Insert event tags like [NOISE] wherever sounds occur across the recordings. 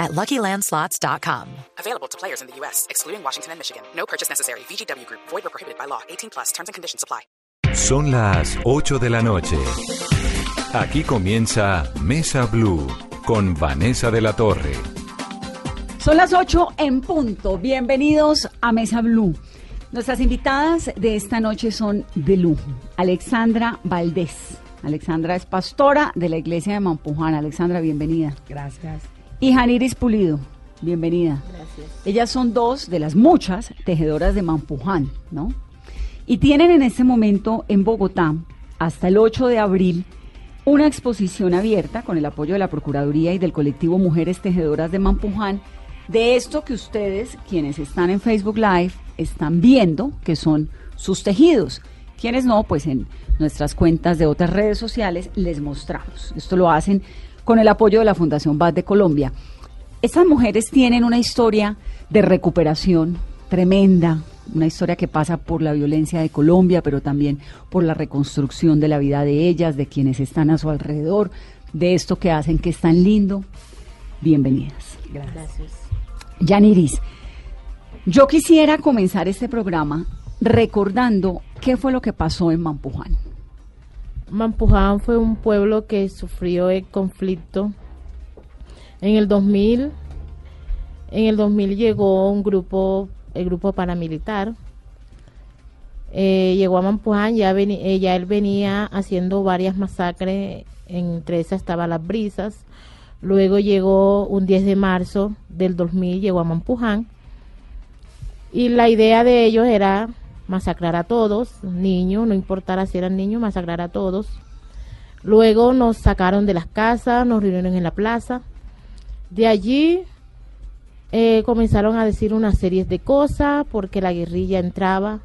at LuckyLandSlots.com. Available to players in the U.S., excluding Washington and Michigan. No purchase necessary. VGW Group. Void or prohibited by law. 18 plus. Terms and conditions apply. Son las 8 de la noche. Aquí comienza Mesa Blue con Vanessa de la Torre. Son las 8 en punto. Bienvenidos a Mesa Blue. Nuestras invitadas de esta noche son de lujo. Alexandra Valdés. Alexandra es pastora de la iglesia de Mampuján. Alexandra, bienvenida. Gracias. Y Janiris Pulido, bienvenida. Gracias. Ellas son dos de las muchas tejedoras de Mampuján, ¿no? Y tienen en este momento en Bogotá, hasta el 8 de abril, una exposición abierta con el apoyo de la Procuraduría y del colectivo Mujeres Tejedoras de Mampuján, de esto que ustedes, quienes están en Facebook Live, están viendo, que son sus tejidos. Quienes no, pues en nuestras cuentas de otras redes sociales les mostramos. Esto lo hacen con el apoyo de la Fundación Bad de Colombia. Estas mujeres tienen una historia de recuperación tremenda, una historia que pasa por la violencia de Colombia, pero también por la reconstrucción de la vida de ellas, de quienes están a su alrededor, de esto que hacen que es tan lindo. Bienvenidas. Gracias. Yaniris, yo quisiera comenzar este programa recordando qué fue lo que pasó en Mampuján. Mampuján fue un pueblo que sufrió el conflicto. En el 2000, en el 2000 llegó un grupo, el grupo paramilitar. Eh, llegó a Mampuján, eh, ya él venía haciendo varias masacres, entre esas estaba Las Brisas. Luego llegó un 10 de marzo del 2000, llegó a Mampuján. Y la idea de ellos era masacrar a todos, niños, no importara si eran niños, masacrar a todos. Luego nos sacaron de las casas, nos reunieron en la plaza. De allí eh, comenzaron a decir una serie de cosas porque la guerrilla entraba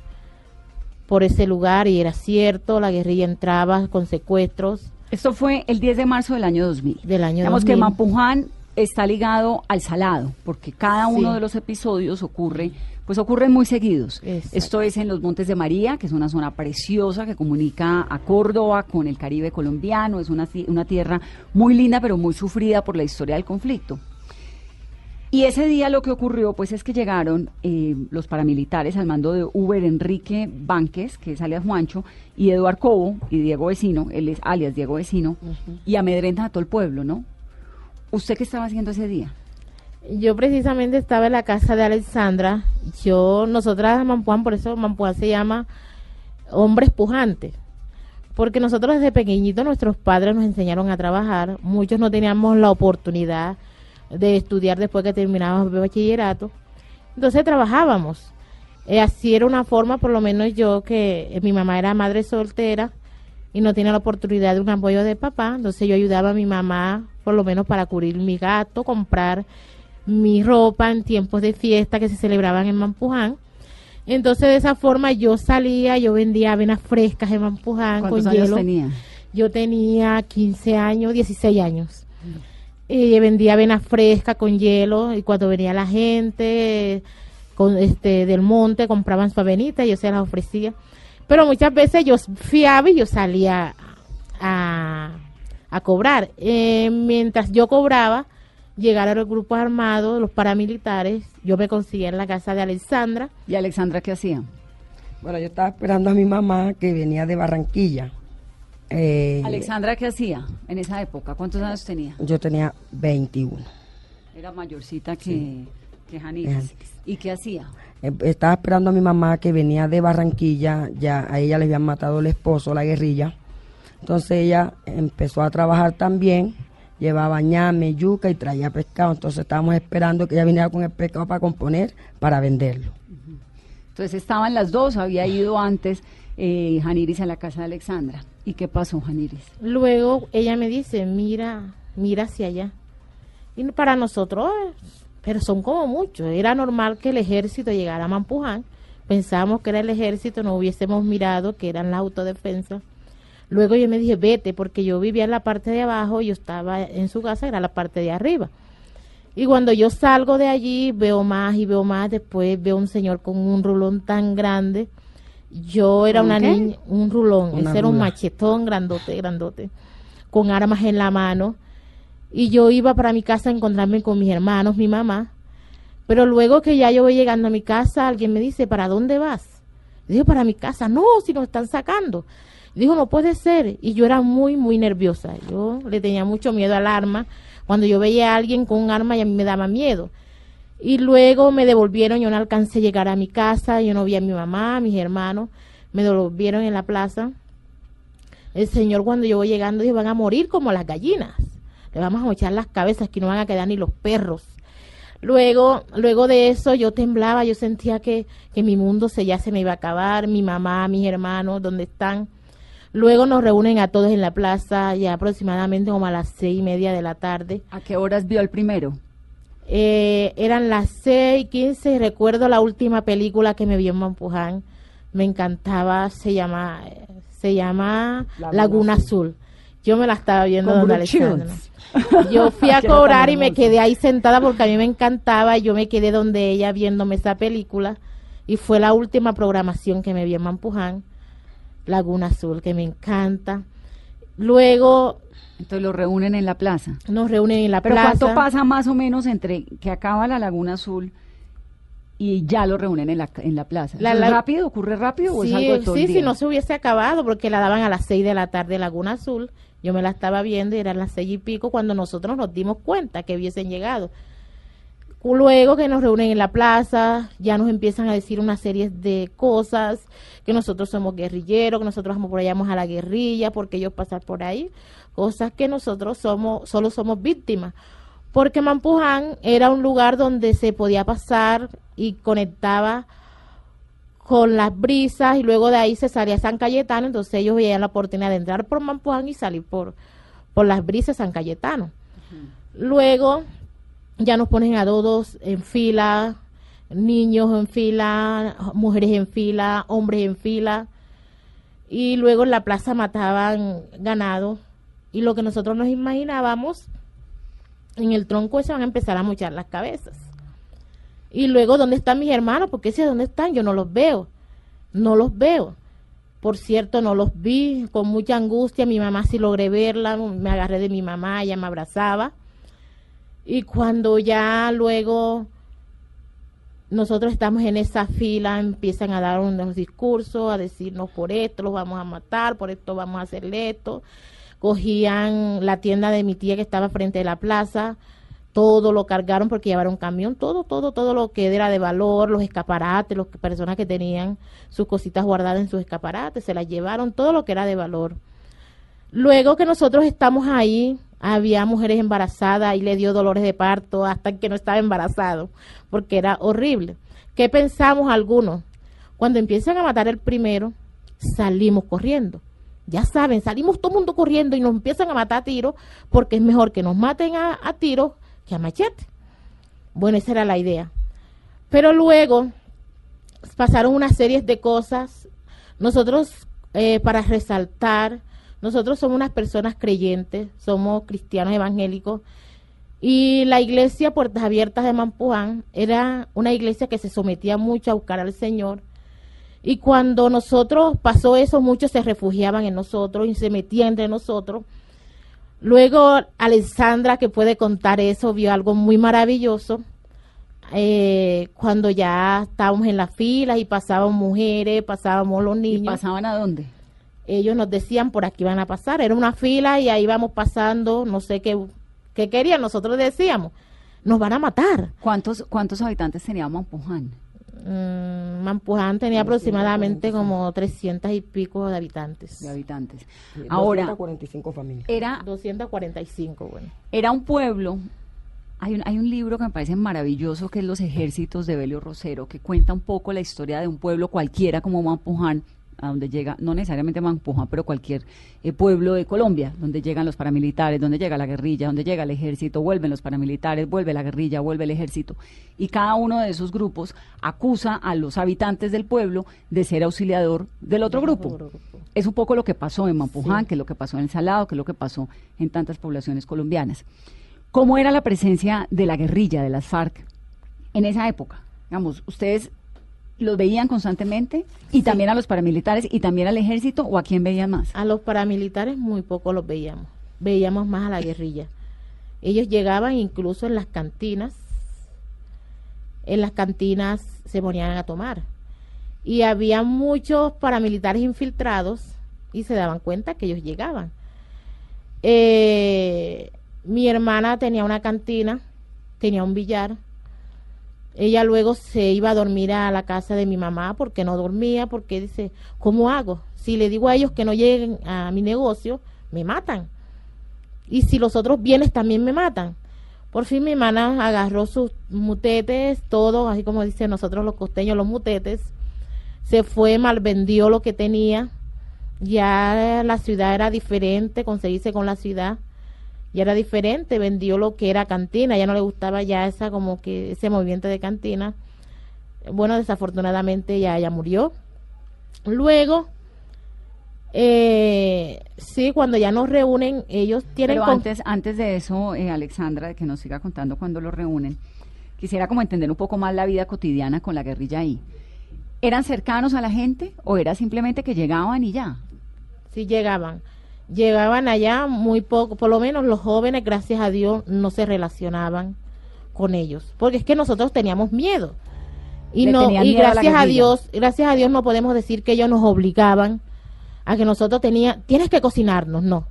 por ese lugar y era cierto, la guerrilla entraba con secuestros Esto fue el 10 de marzo del año 2000. del año Digamos 2000. que Mampuján está ligado al salado, porque cada uno Sí. de los episodios ocurre, pues ocurren muy seguidos. Exacto. Esto es en los Montes de María, que es una zona preciosa que comunica a Córdoba con el Caribe colombiano. Es una, una tierra muy linda, pero muy sufrida por la historia del conflicto. Y ese día lo que ocurrió, pues es que llegaron eh, los paramilitares al mando de Uber Enrique Banques, que es alias Juancho, y Eduard Cobo y Diego Vecino, él es alias Diego Vecino, y amedrentan a todo el pueblo, ¿no? ¿Usted qué estaba haciendo ese día? Yo precisamente estaba en la casa de Alexandra. Yo, nosotras Mampuán, por eso Mampuán se llama hombres pujantes. Porque nosotros desde pequeñitos nuestros padres nos enseñaron a trabajar. Muchos no teníamos la oportunidad de estudiar después que terminábamos el bachillerato. Entonces trabajábamos. Eh, así era una forma, por lo menos yo, que mi mamá era madre soltera y no tenía la oportunidad de un apoyo de papá. Entonces yo ayudaba a mi mamá, por lo menos para cubrir mi gato, comprar mi ropa en tiempos de fiesta que se celebraban en Mampuján. Entonces de esa forma yo salía, yo vendía avenas frescas en Mampuján con ¿Cuántos años hielo. tenía? Yo tenía 15 años, 16 años. Y vendía avena fresca con hielo y cuando venía la gente con este del monte compraban su avenita y yo se las ofrecía. Pero muchas veces yo fiaba y yo salía a, a cobrar. Eh, mientras yo cobraba, llegaron los grupos armados, los paramilitares. Yo me conseguía en la casa de Alexandra. ¿Y Alexandra qué hacía? Bueno, yo estaba esperando a mi mamá que venía de Barranquilla. Eh, Alexandra qué hacía en esa época? ¿Cuántos años tenía? Yo tenía 21. Era mayorcita que, que Janiris. ¿Y qué hacía? Eh, Estaba esperando a mi mamá que venía de Barranquilla. Ya a ella le habían matado el esposo, la guerrilla. Entonces ella empezó a trabajar también. Llevaba ñame, yuca y traía pescado. Entonces estábamos esperando que ella viniera con el pescado para componer, para venderlo. Entonces estaban las dos, había ido antes eh, Janiris a la casa de Alexandra. ¿Y qué pasó, Janiris? Luego ella me dice, mira, mira hacia allá. Y para nosotros, eh, pero son como muchos. Era normal que el ejército llegara a Mampuján, pensábamos que era el ejército, no hubiésemos mirado que eran la autodefensa. Luego yo me dije, vete, porque yo vivía en la parte de abajo, yo estaba en su casa, era la parte de arriba. Y cuando yo salgo de allí, veo más y veo más, después veo un señor con un rulón tan grande. Yo era ¿Un una qué? niña, un rulón, Una ese era un machetón grandote, grandote, con armas en la mano. Y yo iba para mi casa a encontrarme con mis hermanos, mi mamá. Pero luego que ya yo voy llegando a mi casa, alguien me dice, ¿para dónde vas? Digo, para mi casa. No, si nos están sacando. Dijo, no puede ser. Y yo era muy, muy nerviosa. Yo le tenía mucho miedo al arma. Cuando yo veía a alguien con un arma, y a mí me daba miedo. Y luego me devolvieron, yo no alcancé a llegar a mi casa, yo no vi a mi mamá, a mis hermanos, me devolvieron en la plaza. El Señor cuando yo voy llegando dijo, van a morir como las gallinas, le vamos a echar las cabezas, que no van a quedar ni los perros. Luego, luego de eso yo temblaba, yo sentía que, que mi mundo se, ya se me iba a acabar, mi mamá, mis hermanos, ¿dónde están? Luego nos reúnen a todos en la plaza, ya aproximadamente como a las seis y media de la tarde. ¿A qué horas vio el primero? Eh, eran las 6 y 15. Recuerdo la última película que me vio en Mampuján. Me encantaba. Se llama, eh, se llama Laguna Laguna, Azul. Azul. Yo me la estaba viendo Con donde. Shields. Yo fui a [LAUGHS] cobrar y me quedé ahí sentada porque a mí me encantaba. y Yo me quedé donde ella viéndome esa película. Y fue la última programación que me vi en Mampuján. Laguna Azul, que me encanta. Luego Entonces lo reúnen en la plaza. nos reúnen en la Pero plaza. ¿cuánto pasa más o menos entre que acaba la Laguna Azul y ya lo reúnen en la, en la plaza? La- ¿Eso es la- rápido? ¿Ocurre rápido o es Sí, algo de todo el sí, día? si no se hubiese acabado, porque la daban a las 6 de la tarde Laguna Azul. Yo me la estaba viendo y eran las seis y pico cuando nosotros nos dimos cuenta que hubiesen llegado. Luego que nos reúnen en la plaza, ya nos empiezan a decir una serie de cosas, que nosotros somos guerrilleros, que nosotros apoyamos a la guerrilla, porque ellos pasan por ahí, cosas que nosotros somos, solo somos víctimas. Porque Mampuján era un lugar donde se podía pasar y conectaba con las brisas y luego de ahí se salía San Cayetano, entonces ellos veían la oportunidad de entrar por Mampuján y salir por, por las brisas San Cayetano. Luego ya nos ponen a todos en fila, niños en fila, mujeres en fila, hombres en fila, y luego en la plaza mataban ganado, y lo que nosotros nos imaginábamos, en el tronco se van a empezar a mochar las cabezas. Y luego, ¿dónde están mis hermanos? Porque ese dónde están, yo no los veo, no los veo. Por cierto, no los vi con mucha angustia, mi mamá sí logré verla, me agarré de mi mamá, ella me abrazaba. Y cuando ya luego nosotros estamos en esa fila, empiezan a dar unos discursos, a decirnos por esto los vamos a matar, por esto vamos a hacerle esto. Cogían la tienda de mi tía que estaba frente de la plaza, todo lo cargaron porque llevaron camión, todo, todo, todo lo que era de valor, los escaparates, las personas que tenían sus cositas guardadas en sus escaparates, se las llevaron, todo lo que era de valor. Luego que nosotros estamos ahí, había mujeres embarazadas y le dio dolores de parto hasta que no estaba embarazado, porque era horrible. ¿Qué pensamos algunos? Cuando empiezan a matar el primero, salimos corriendo. Ya saben, salimos todo mundo corriendo y nos empiezan a matar a tiros, porque es mejor que nos maten a, a tiros que a machete. Bueno, esa era la idea. Pero luego pasaron una serie de cosas. Nosotros, eh, para resaltar, nosotros somos unas personas creyentes, somos cristianos evangélicos. Y la iglesia Puertas Abiertas de Mampuján era una iglesia que se sometía mucho a buscar al Señor. Y cuando nosotros pasó eso, muchos se refugiaban en nosotros y se metían entre nosotros. Luego Alexandra, que puede contar eso, vio algo muy maravilloso. Eh, cuando ya estábamos en las filas y pasaban mujeres, pasábamos los ¿Y niños pasaban a dónde? ellos nos decían por aquí van a pasar. Era una fila y ahí íbamos pasando, no sé qué, qué querían. Nosotros decíamos, nos van a matar. ¿Cuántos, cuántos habitantes tenía Mampuján? Mm, Mampuján tenía aproximadamente como 300 y pico de habitantes. de habitantes. Ahora, 245 familias. era, 245, bueno. era un pueblo. Hay un, hay un libro que me parece maravilloso que es Los ejércitos de Belio Rosero, que cuenta un poco la historia de un pueblo cualquiera como Mampuján, a donde llega, no necesariamente Mampuján, pero cualquier eh, pueblo de Colombia, donde llegan los paramilitares, donde llega la guerrilla, donde llega el ejército, vuelven los paramilitares, vuelve la guerrilla, vuelve el ejército. Y cada uno de esos grupos acusa a los habitantes del pueblo de ser auxiliador del otro grupo. Es un poco lo que pasó en Mampuján, que es lo que pasó en El Salado, que es lo que pasó en tantas poblaciones colombianas. ¿Cómo era la presencia de la guerrilla, de las FARC, en esa época? Digamos, ustedes los veían constantemente y también a los paramilitares y también al ejército o a quién veían más? A los paramilitares muy poco los veíamos, veíamos más a la guerrilla. Ellos llegaban incluso en las cantinas, en las cantinas se ponían a tomar y había muchos paramilitares infiltrados y se daban cuenta que ellos llegaban. Eh, mi hermana tenía una cantina, tenía un billar ella luego se iba a dormir a la casa de mi mamá porque no dormía, porque dice, ¿cómo hago? Si le digo a ellos que no lleguen a mi negocio, me matan. Y si los otros bienes también me matan. Por fin mi hermana agarró sus mutetes, todo, así como dicen nosotros los costeños, los mutetes. Se fue, malvendió lo que tenía. Ya la ciudad era diferente, conseguirse con la ciudad ya era diferente, vendió lo que era cantina, ya no le gustaba ya esa como que ese movimiento de cantina. Bueno, desafortunadamente ya ella murió. Luego, eh, sí, cuando ya nos reúnen, ellos tienen... Pero antes, antes de eso, eh, Alexandra, de que nos siga contando cuando lo reúnen, quisiera como entender un poco más la vida cotidiana con la guerrilla ahí. ¿Eran cercanos a la gente o era simplemente que llegaban y ya? Sí, llegaban llegaban allá muy poco, por lo menos los jóvenes, gracias a Dios, no se relacionaban con ellos, porque es que nosotros teníamos miedo. Y no y gracias a, Dios, gracias a Dios no podemos decir que ellos nos obligaban a que nosotros tenía, tienes que cocinarnos, no.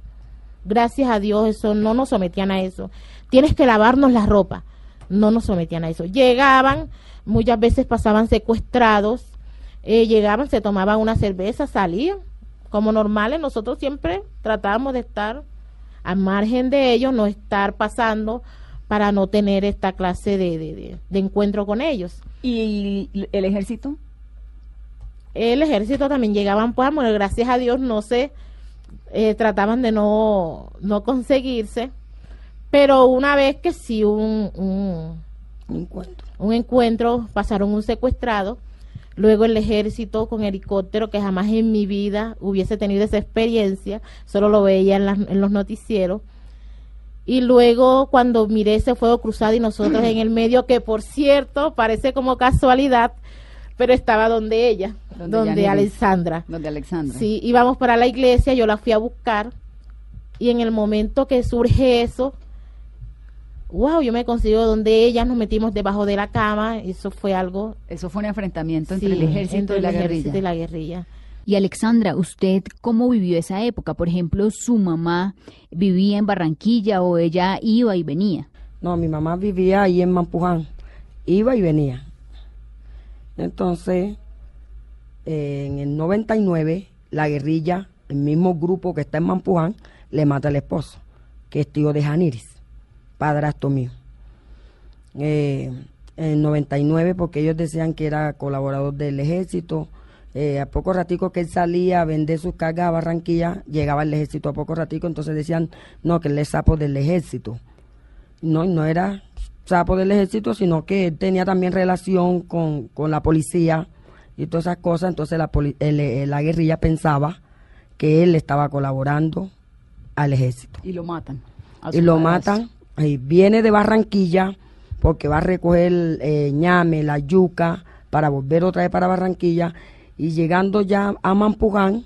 Gracias a Dios eso no nos sometían a eso. Tienes que lavarnos la ropa. No nos sometían a eso. Llegaban, muchas veces pasaban secuestrados, eh, llegaban, se tomaban una cerveza, salían como normales, nosotros siempre tratamos de estar al margen de ellos, no estar pasando para no tener esta clase de, encuentro con ellos. ¿Y el ejército? El ejército también llegaban, pues, bueno, gracias a Dios, no sé, eh, trataban de no, no conseguirse, pero una vez que sí un, un, encuentro. un encuentro, pasaron un secuestrado, Luego el ejército con helicóptero, que jamás en mi vida hubiese tenido esa experiencia, solo lo veía en, los noticieros. Y luego cuando miré ese fuego cruzado y nosotros en el [CLEARS THROAT] medio, que por cierto parece como casualidad, pero estaba donde ella, donde, Alexandra. Donde Alexandra. Sí, íbamos para la iglesia, yo la fui a buscar y en el momento que surge eso, wow, yo me consigo donde ellas nos metimos debajo de la cama, eso fue algo... Eso fue un enfrentamiento entre el ejército, y, la y la guerrilla. Y Alexandra, ¿usted cómo vivió esa época? Por ejemplo, ¿su mamá vivía en Barranquilla o ella iba y venía? No, mi mamá vivía ahí en Mampuján, iba y venía. Entonces, en el 99, la guerrilla, el mismo grupo que está en Mampuján, le mata al esposo, que es tío de Janiris padrastro mío. Eh, en 99 porque ellos decían que era colaborador del ejército. Eh, a poco ratico que él salía a vender sus cargas a Barranquilla, llegaba el ejército a poco ratico, entonces decían, no, que él es sapo del ejército. No, no era sapo del ejército, sino que él tenía también relación con, la policía y todas esas cosas, entonces la, eh, la guerrilla pensaba que él estaba colaborando al ejército. Y lo matan. Y lo matan viene de Barranquilla porque va a recoger eh, ñame, la yuca, para volver otra vez para Barranquilla. Y llegando ya a Mampuján,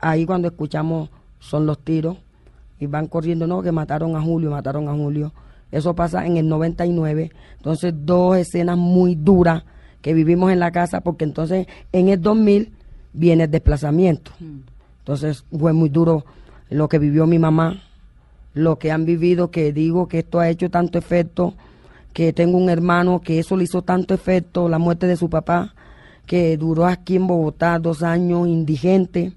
ahí cuando escuchamos son los tiros y van corriendo, no, que mataron a Julio, mataron a Julio. Eso pasa en el 99. Entonces, dos escenas muy duras que vivimos en la casa, porque entonces en el 2000 viene el desplazamiento. Mm. Entonces, fue muy duro lo que vivió mi mamá, lo que han vivido, que digo que esto ha hecho tanto efecto, que tengo un hermano que eso le hizo tanto efecto, la muerte de su papá, que duró aquí en Bogotá dos años indigente,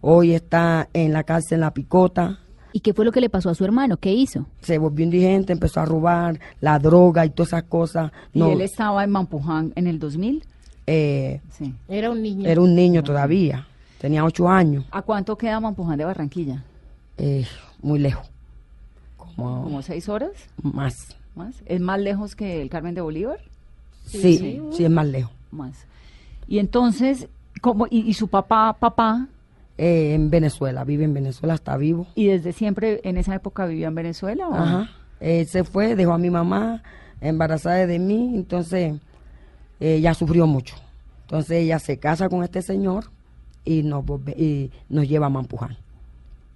hoy está en la cárcel en La Picota. ¿Y qué fue lo que le pasó a su hermano? ¿Qué hizo? Se volvió indigente, empezó a robar, la droga y todas esas cosas. ¿Y él estaba en Mampuján en el 2000? Eh, sí. Era un niño. Era un niño todavía. Tenía ocho años, ¿A cuánto queda Mampuján de Barranquilla? eh, muy lejos. Como, ¿Como seis horas más. más? ¿Es más lejos que el Carmen de Bolívar? Sí, sí, es más lejos. Más. Y entonces, ¿cómo, y, y su papá, papá, Eh, en Venezuela, vive en Venezuela, está vivo. y desde siempre en esa época vivía en Venezuela? o- Ajá. Él se fue, dejó a mi mamá embarazada de mí, entonces ella sufrió mucho. Entonces ella se casa con este señor y nos, volve- y nos lleva a Mampuján.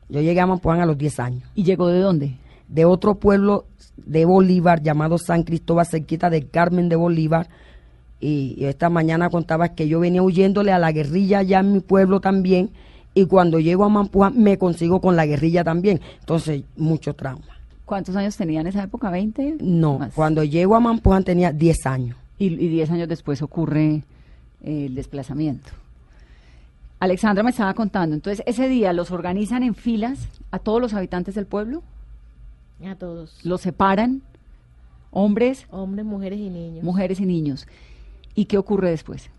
Yo llegué a Mampuján a los 10 años, ¿Y llegó de dónde? De otro pueblo de Bolívar llamado San Cristóbal, cerquita de Carmen de Bolívar. Y, y esta mañana contaba que yo venía huyéndole a la guerrilla allá en mi pueblo también. Y cuando llego a Mampuján me consigo con la guerrilla también. Entonces, mucho trauma. ¿Cuántos años tenía en esa época? ¿20? No, Más. cuando llego a Mampuján tenía 10 años. Y, y diez años después ocurre eh, el desplazamiento. Alexandra me estaba contando, entonces ese día los organizan en filas a todos los habitantes del pueblo, A todos. los separan, hombres, Hombres, mujeres y niños. mujeres y niños. ¿Y qué ocurre después?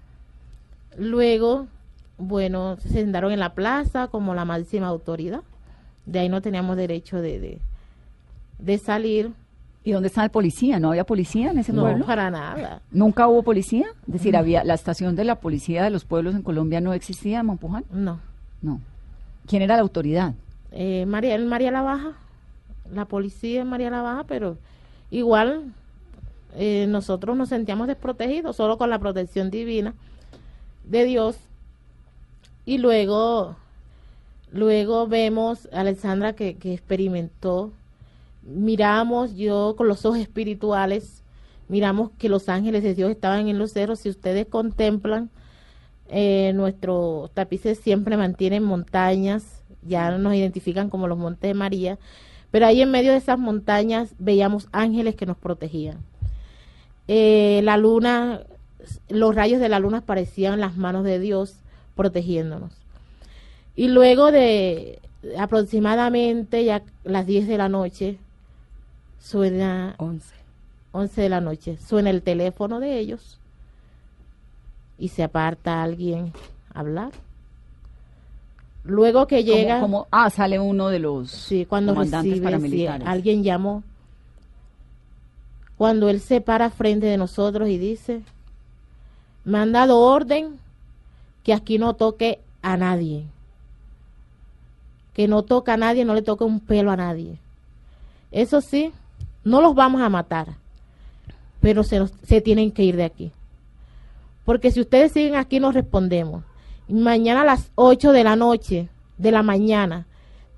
Luego, bueno, se sentaron en la plaza como la máxima autoridad. De ahí no teníamos derecho de, de, de salir. ¿Y dónde está el policía? ¿No había policía en ese No, pueblo? para nada. ¿Nunca hubo policía? Es decir, había la estación de la policía de los pueblos en Colombia no existía en. No. No. ¿Quién era la autoridad? Eh, María, María la Baja, la policía es María la Baja, pero igual eh, nosotros nos sentíamos desprotegidos, solo con la protección divina de Dios. Y luego, luego vemos a Alexandra que, que experimentó, miramos yo con los ojos espirituales, miramos que los ángeles de Dios estaban en los cerros, si ustedes contemplan, eh, nuestros tapices siempre mantienen montañas, ya nos identifican como los montes de María, pero ahí en medio de esas montañas veíamos ángeles que nos protegían. Eh, la luna, los rayos de la luna parecían las manos de Dios protegiéndonos. Y luego de aproximadamente ya las 10 de la noche, suena 11. 11 de la noche, suena el teléfono de ellos y se aparta alguien a hablar. Luego que llega, Como, como- ah, sale uno de los sí, cuando comandantes recibe, sí, paramilitares. alguien llamó. Cuando él se para frente de nosotros y dice, me han dado orden que aquí no toque a nadie. Que no toque a nadie, no le toque un pelo a nadie. Eso sí, no los vamos a matar, pero se, se tienen que ir de aquí. Porque si ustedes siguen aquí, nos respondemos. Mañana a las 8 de la noche, de la mañana,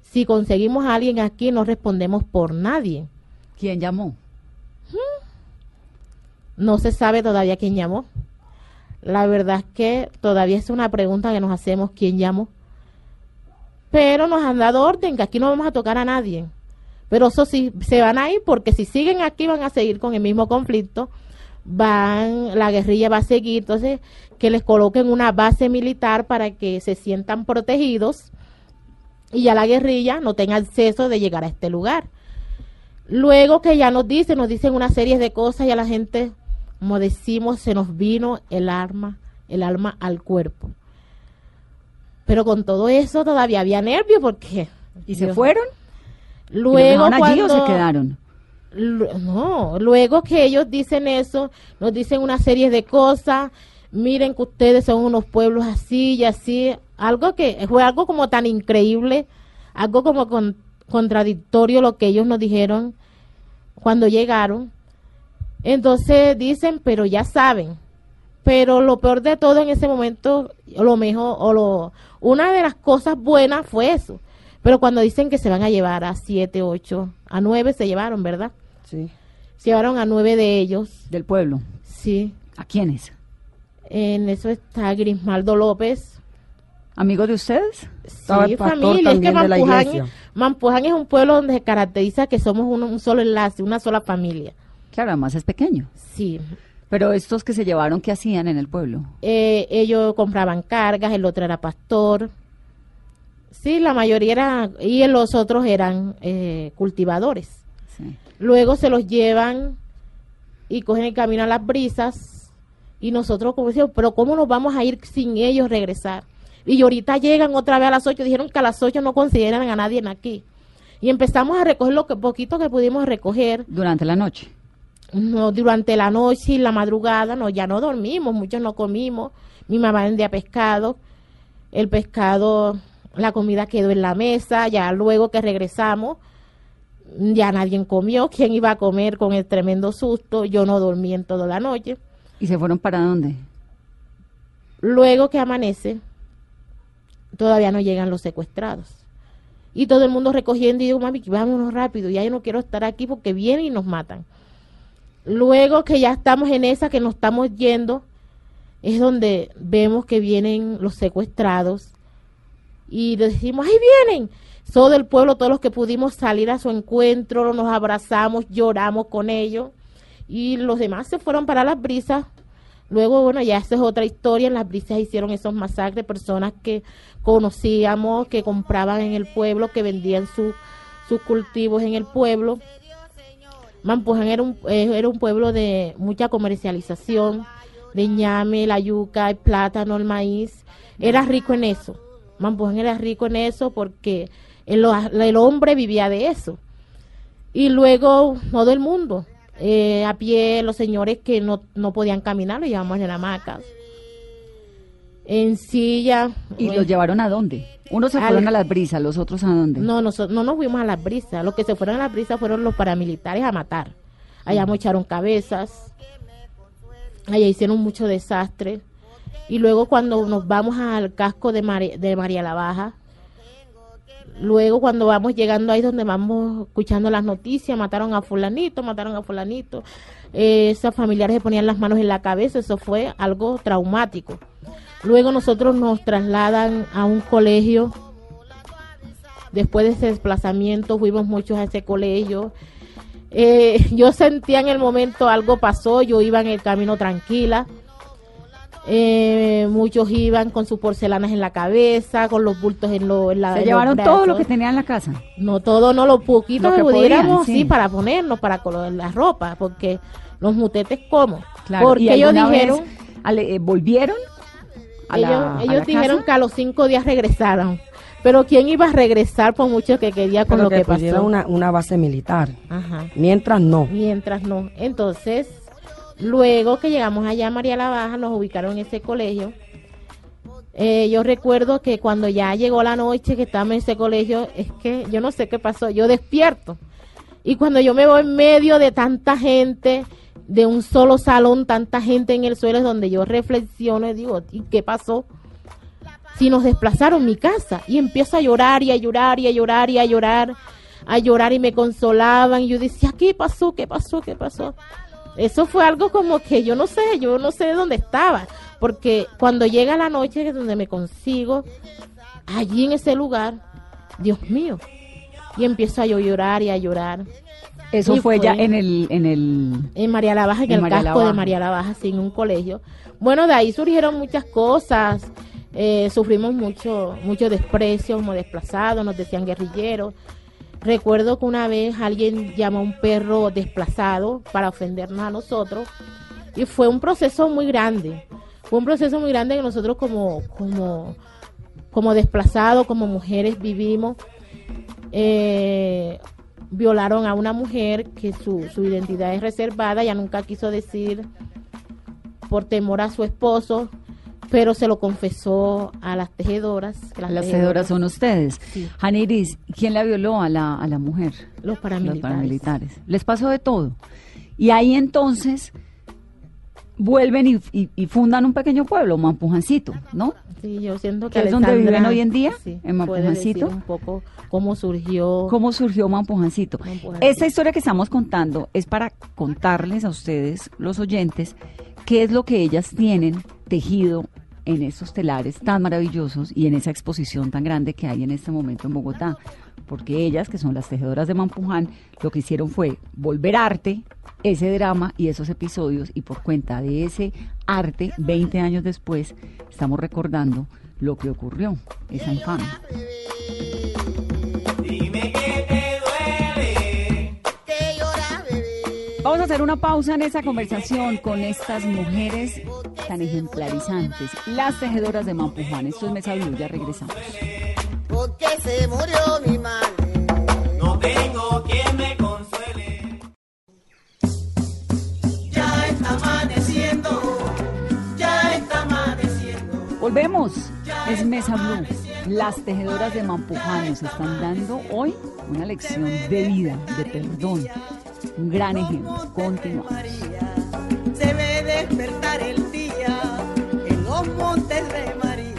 si conseguimos a alguien aquí, no respondemos por nadie. ¿Quién llamó? No se sabe todavía quién llamó. La verdad es que todavía es una pregunta que nos hacemos quién llamó. Pero nos han dado orden que aquí no vamos a tocar a nadie. Pero eso sí, se van a ir porque si siguen aquí van a seguir con el mismo conflicto. Van, la guerrilla va a seguir. Entonces, que les coloquen una base militar para que se sientan protegidos y ya la guerrilla no tenga acceso de llegar a este lugar. Luego que ya nos dicen, nos dicen una serie de cosas y a la gente, como decimos, se nos vino el arma, el alma al cuerpo. Pero con todo eso todavía había nervios porque ¿Y se fueron? ¿Y los luego dejaron allí o cuando se quedaron? No, luego que ellos dicen eso, nos dicen una serie de cosas, miren que ustedes son unos pueblos así y así, algo que fue algo como tan increíble, algo como con- contradictorio lo que ellos nos dijeron cuando llegaron. Entonces dicen, pero ya saben. Pero lo peor de todo en ese momento, lo mejor, o lo, una de las cosas buenas fue eso. Pero cuando dicen que se van a llevar a siete, ocho, a nueve se llevaron, ¿verdad? Sí. Se llevaron a nueve de ellos, Del pueblo. sí. ¿A quiénes? En eso está Grismaldo López. ¿Amigos de ustedes? Sí, familia. Es que. Mampuján es un pueblo donde se caracteriza que somos un, un solo enlace, una sola familia. Claro, además es pequeño. Sí. Pero estos que se llevaron, ¿qué hacían en el pueblo? Eh, ellos compraban cargas, el otro era pastor. Sí, la mayoría era, y los otros eran eh, cultivadores. Sí. Luego se los llevan y cogen el camino a las brisas y nosotros como decíamos, pero ¿cómo nos vamos a ir sin ellos regresar? Y ahorita llegan otra vez a las 8, dijeron que a las 8 no consideran a nadie aquí. Y empezamos a recoger lo que poquito que pudimos recoger. Durante la noche. No, durante la noche y la madrugada, no, ya no dormimos, muchos no comimos. Mi mamá vendía pescado. El pescado, la comida quedó en la mesa, ya luego que regresamos, ya nadie comió. [LAUGHS] ¿Quién iba a comer con el tremendo susto? Yo no dormí en toda la noche. ¿Y se fueron para dónde? Luego que amanece, todavía no llegan los secuestrados. Y todo el mundo recogiendo y digo, mami, vámonos rápido, ya yo no quiero estar aquí porque vienen y nos matan. Luego que ya estamos en esa, que nos estamos yendo, es donde vemos que vienen los secuestrados y decimos, ahí vienen. Todo el pueblo, todos los que pudimos salir a su encuentro, nos abrazamos, lloramos con ellos y los demás se fueron para las brisas. Luego, bueno, ya esa es otra historia. Las brisas hicieron esos masacres, personas que conocíamos, que compraban en el pueblo, que vendían sus cultivos en el pueblo. Mampuján era un, eh, era un pueblo de mucha comercialización, de ñame, la yuca, el plátano, el maíz. Era rico en eso. Mampuján era rico en eso porque el, el hombre vivía de eso. Y luego todo el mundo, eh, a pie, los señores que no, no podían caminar, los llevamos en hamacas. En silla. ¿Y los llevaron a dónde? Unos se fueron a las brisas, los otros a dónde? No, no, no nos fuimos a las brisas. Los que se fueron a las brisas fueron los paramilitares a matar. Allá mocharon cabezas. Allá hicieron mucho desastre. Y luego cuando nos vamos al casco de, de María la Baja, luego cuando vamos llegando ahí donde vamos escuchando las noticias, mataron a fulanito, mataron a fulanito, eh, esos familiares se ponían las manos en la cabeza, eso fue algo traumático. Luego nosotros nos trasladan a un colegio, después de ese desplazamiento fuimos muchos a ese colegio. Eh, [LAUGHS] yo sentía en el momento algo pasó, yo iba en el camino tranquila eh, muchos iban con sus porcelanas en la cabeza, con los bultos en, lo, en la ¿Se llevaron todo lo que tenían en la casa? No todo, no lo poquito que, pudiéramos, sí. para ponernos, para colocar la ropa, porque los mutetes, ¿cómo? porque ellos dijeron... Eh, ¿Volvieron? ellos, dijeron que a los cinco días regresaron. Pero ¿quién iba a regresar por mucho que quería con lo que, pasó? Una, una base militar. Mientras no. Mientras no. Entonces, Luego que llegamos allá a María la Baja, nos ubicaron en ese colegio. Eh, yo recuerdo que cuando ya llegó la noche que estábamos en ese colegio, es que yo no sé qué pasó, yo despierto. Y cuando yo me voy en medio de tanta gente, de un solo salón, tanta gente en el suelo, es donde yo reflexiono y digo, ¿y qué pasó? Si nos desplazaron mi casa. Y empiezo a llorar y a llorar y a llorar y a llorar, a llorar y me consolaban. Y yo decía, ¿qué pasó? ¿Qué pasó? ¿Qué pasó? Eso fue algo como que yo no sé, yo no sé dónde estaba, porque cuando llega la noche que es donde me consigo, allí en ese lugar, Dios mío, y empiezo a llorar y a llorar. Eso fue, ya en el, en el... En María la Baja, en, el casco de María la Baja, sin un colegio. Bueno, de ahí surgieron muchas cosas, eh, sufrimos mucho, mucho desprecio como desplazados, nos decían guerrilleros, Recuerdo que una vez alguien llamó a un perro desplazado para ofendernos a nosotros y fue un proceso muy grande. Fue un proceso muy grande que nosotros como, como, como desplazados, como mujeres vivimos. Eh, violaron a una mujer que su, su identidad es reservada, ya nunca quiso decir por temor a su esposo, pero se lo confesó a las tejedoras. las, tejedoras, son ustedes. Janiris, ¿quién la violó a la, a la mujer? Los paramilitares. Los paramilitares. Les pasó de todo. Y ahí entonces vuelven y, fundan un pequeño pueblo, Mampujancito, ¿no? Sí, yo siento que, es donde viven hoy en día, en Mampujancito. un poco cómo surgió. Cómo surgió Mampujancito. Esta historia que estamos contando es para contarles a ustedes, los oyentes, qué es lo que ellas tienen tejido en esos telares tan maravillosos y en esa exposición tan grande que hay en este momento en Bogotá. Porque ellas, que son las tejedoras de Mampuján, lo que hicieron fue volver arte ese drama y esos episodios y por cuenta de ese arte, 20 años después, estamos recordando lo que ocurrió, esa infamia. Vamos a hacer una pausa en esa conversación con estas mujeres tan ejemplarizantes. Las tejedoras de Mampuján. Esto es Mesa Blue, ya regresamos. Porque se murió mi madre. No tengo quien me consuele. Ya está amaneciendo, ya está amaneciendo. Volvemos. Es Mesa Blue. Las tejedoras de Mampuján nos están dando hoy una lección de vida, de perdón. Un gran ejemplo. Continuamos.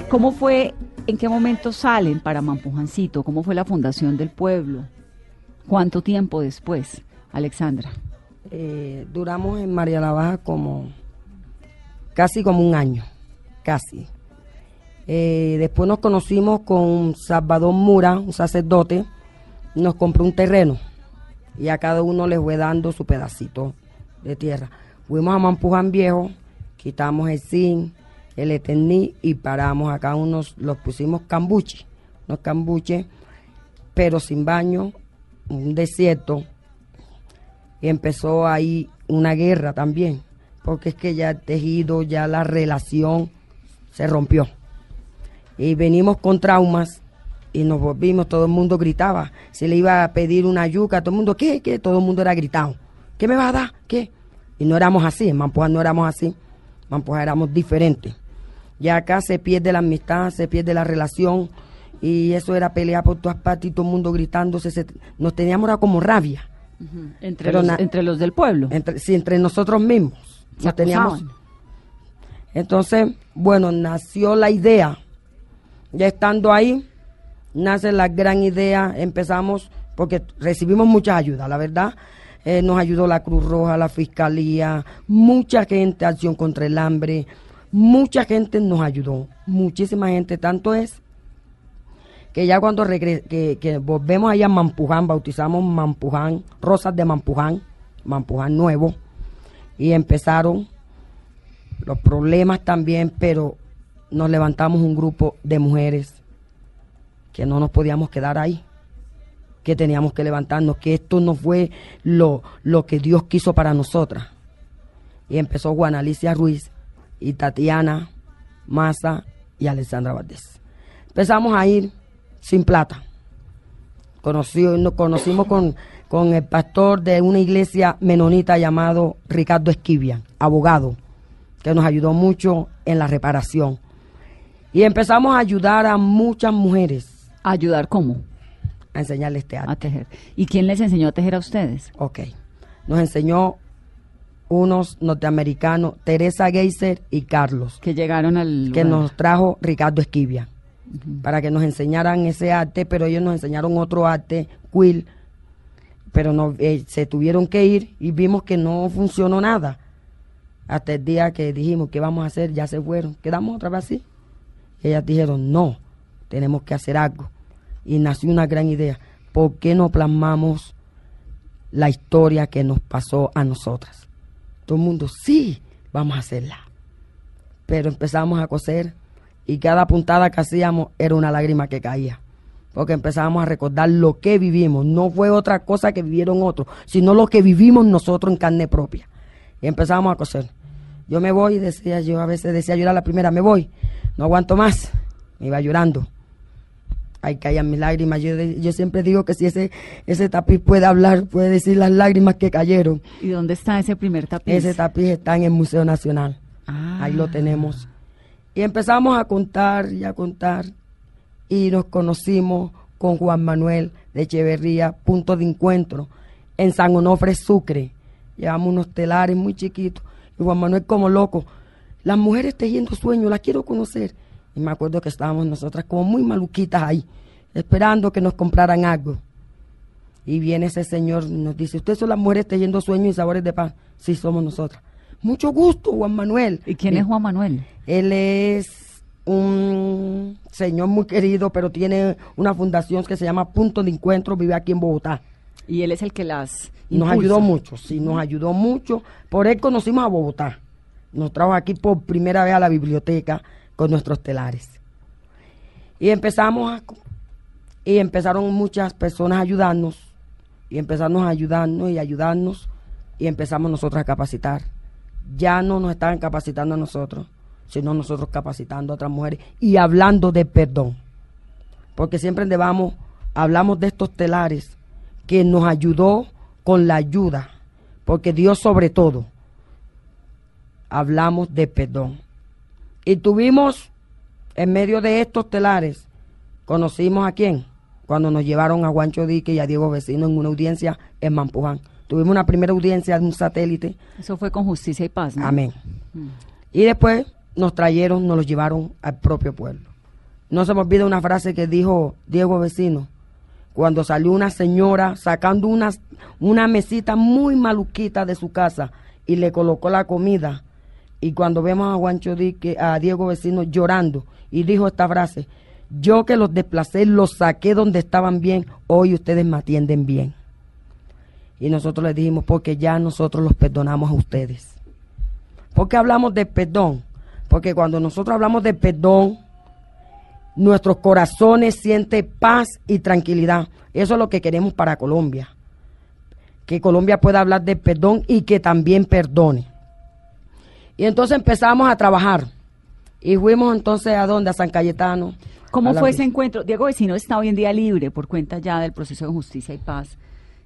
¿Cómo fue, en qué momento salen para Mampujancito? ¿Cómo fue la fundación del pueblo? ¿Cuánto tiempo después, Alexandra? Eh, duramos en María la Baja como casi como un año, casi. Eh, después nos conocimos con Salvador Mura, un sacerdote, nos compró un terreno y a cada uno le fue dando su pedacito de tierra. Fuimos a Mampuján Viejo, quitamos el zinc, el eterní y paramos acá unos, los pusimos cambuche, unos cambuches, pero sin baño, un desierto, y empezó ahí una guerra también, porque es que ya el tejido, ya la relación se rompió. Y venimos con traumas y nos volvimos, todo el mundo gritaba. Se le iba a pedir una yuca, todo el mundo, ¿qué? ¿Qué? Todo el mundo era gritado. ¿Qué me vas a dar? ¿Qué? Y no éramos así, en Mampuja no éramos así, en Mampuja éramos diferentes. Ya acá se pierde la amistad, se pierde la relación y eso era pelear por todas partes y todo el mundo gritándose. se- nos teníamos como rabia. Entre, Pero los, na- entre los del pueblo. Entre, sí, entre nosotros mismos. Se Nos teníamos, entonces, bueno, nació la idea. Ya estando ahí, nace la gran idea. Empezamos, porque recibimos mucha ayuda, la verdad. Eh, nos ayudó la Cruz Roja, la Fiscalía, mucha gente, Acción contra el Hambre. Mucha gente nos ayudó, muchísima gente. Tanto es que ya cuando regre- que, volvemos allá a Mampuján, bautizamos Mampuján, Rosas de Mampuján, Mampuján Nuevo, y empezaron los problemas también, pero nos levantamos un grupo de mujeres que no nos podíamos quedar ahí, que teníamos que levantarnos, que esto no fue lo, lo que Dios quiso para nosotras. Y empezó Juan Alicia Ruiz y Tatiana Maza y Alexandra Valdés. Empezamos a ir sin plata. Conoció- nos conocimos con, con el pastor de una iglesia menonita llamado Ricardo Esquivia, abogado, que nos ayudó mucho en la reparación. Y empezamos a ayudar a muchas mujeres ¿A ayudar cómo? a enseñarles teatro. A tejer. ¿Y quién les enseñó a tejer a ustedes? Ok. Nos enseñó unos norteamericanos, Teresa Geiser y Carlos, Que llegaron al que lugar. nos trajo Ricardo Esquivia, para que nos enseñaran ese arte, pero ellos nos enseñaron otro arte, quill, pero no, eh, se tuvieron que ir y vimos que no funcionó nada. Hasta el día que dijimos, ¿qué vamos a hacer? Ya se fueron. ¿Quedamos otra vez así? Y ellas dijeron, no, tenemos que hacer algo. Y nació una gran idea. ¿Por qué no plasmamos la historia que nos pasó a nosotras? Todo el mundo, sí, vamos a hacerla. Pero empezamos a coser y cada puntada que hacíamos era una lágrima que caía. Porque empezábamos a recordar lo que vivimos. No fue otra cosa que vivieron otros, sino lo que vivimos nosotros en carne propia. Y empezamos a coser. Yo me voy, decía yo, a veces decía yo la primera, me voy, no aguanto más. Me iba llorando. Ahí caían mis lágrimas. Yo, yo siempre digo que si ese, ese tapiz puede hablar, puede decir las lágrimas que cayeron. ¿Y dónde está ese primer tapiz? Ese tapiz está en el Museo Nacional. Ah. Ahí lo tenemos. Y empezamos a contar y a contar. Y nos conocimos con Juan Manuel de Echeverría, punto de encuentro, en San Onofre, Sucre. Llevamos unos telares muy chiquitos. Y Juan Manuel como loco. Las mujeres tejiendo sueños, las quiero conocer. Y me acuerdo que estábamos nosotras como muy maluquitas ahí, esperando que nos compraran algo. Y viene ese señor y nos dice, ¿ustedes son las mujeres tejiendo sueños y sabores de pan? Sí, somos nosotras. Mucho gusto, Juan Manuel. ¿Y quién es Juan Manuel? Él es un señor muy querido, pero tiene una fundación que se llama Punto de Encuentro, vive aquí en Bogotá. Y él es el que las Y nos ayudó mucho, sí, nos ayudó mucho. Por él conocimos a Bogotá. Nos trajo aquí por primera vez a la biblioteca con nuestros telares. Y empezamos y empezaron muchas personas a ayudarnos, y empezamos a ayudarnos y ayudarnos, y empezamos nosotros a capacitar. Ya no nos estaban capacitando a nosotros, sino nosotros capacitando a otras mujeres y hablando de perdón. Porque siempre vamos, hablamos de estos telares que nos ayudó con la ayuda, porque Dios sobre todo, hablamos de perdón. Y tuvimos, en medio de estos telares, conocimos a quién, cuando nos llevaron a Juancho Dique y a Diego Vecino en una audiencia en Mampuján. Tuvimos una primera audiencia de un satélite. Eso fue con justicia y paz, ¿no? Amén. Y después nos trajeron, nos los llevaron al propio pueblo. No se me olvida una frase que dijo Diego Vecino, cuando salió una señora sacando una, una mesita muy maluquita de su casa y le colocó la comida. Y cuando vemos a Juancho Dique, a Diego Vecino llorando, y dijo esta frase, yo que los desplacé, los saqué donde estaban bien, hoy ustedes me atienden bien. Y nosotros les dijimos, porque ya nosotros los perdonamos a ustedes. ¿Por qué hablamos de perdón? Porque cuando nosotros hablamos de perdón, nuestros corazones sienten paz y tranquilidad. Eso es lo que queremos para Colombia. Que Colombia pueda hablar de perdón y que también perdone. Y entonces empezamos a trabajar. Y fuimos entonces a dónde? A San Cayetano. ¿Cómo fue ese encuentro? Diego Vecino está hoy en día libre por cuenta ya del proceso de justicia y paz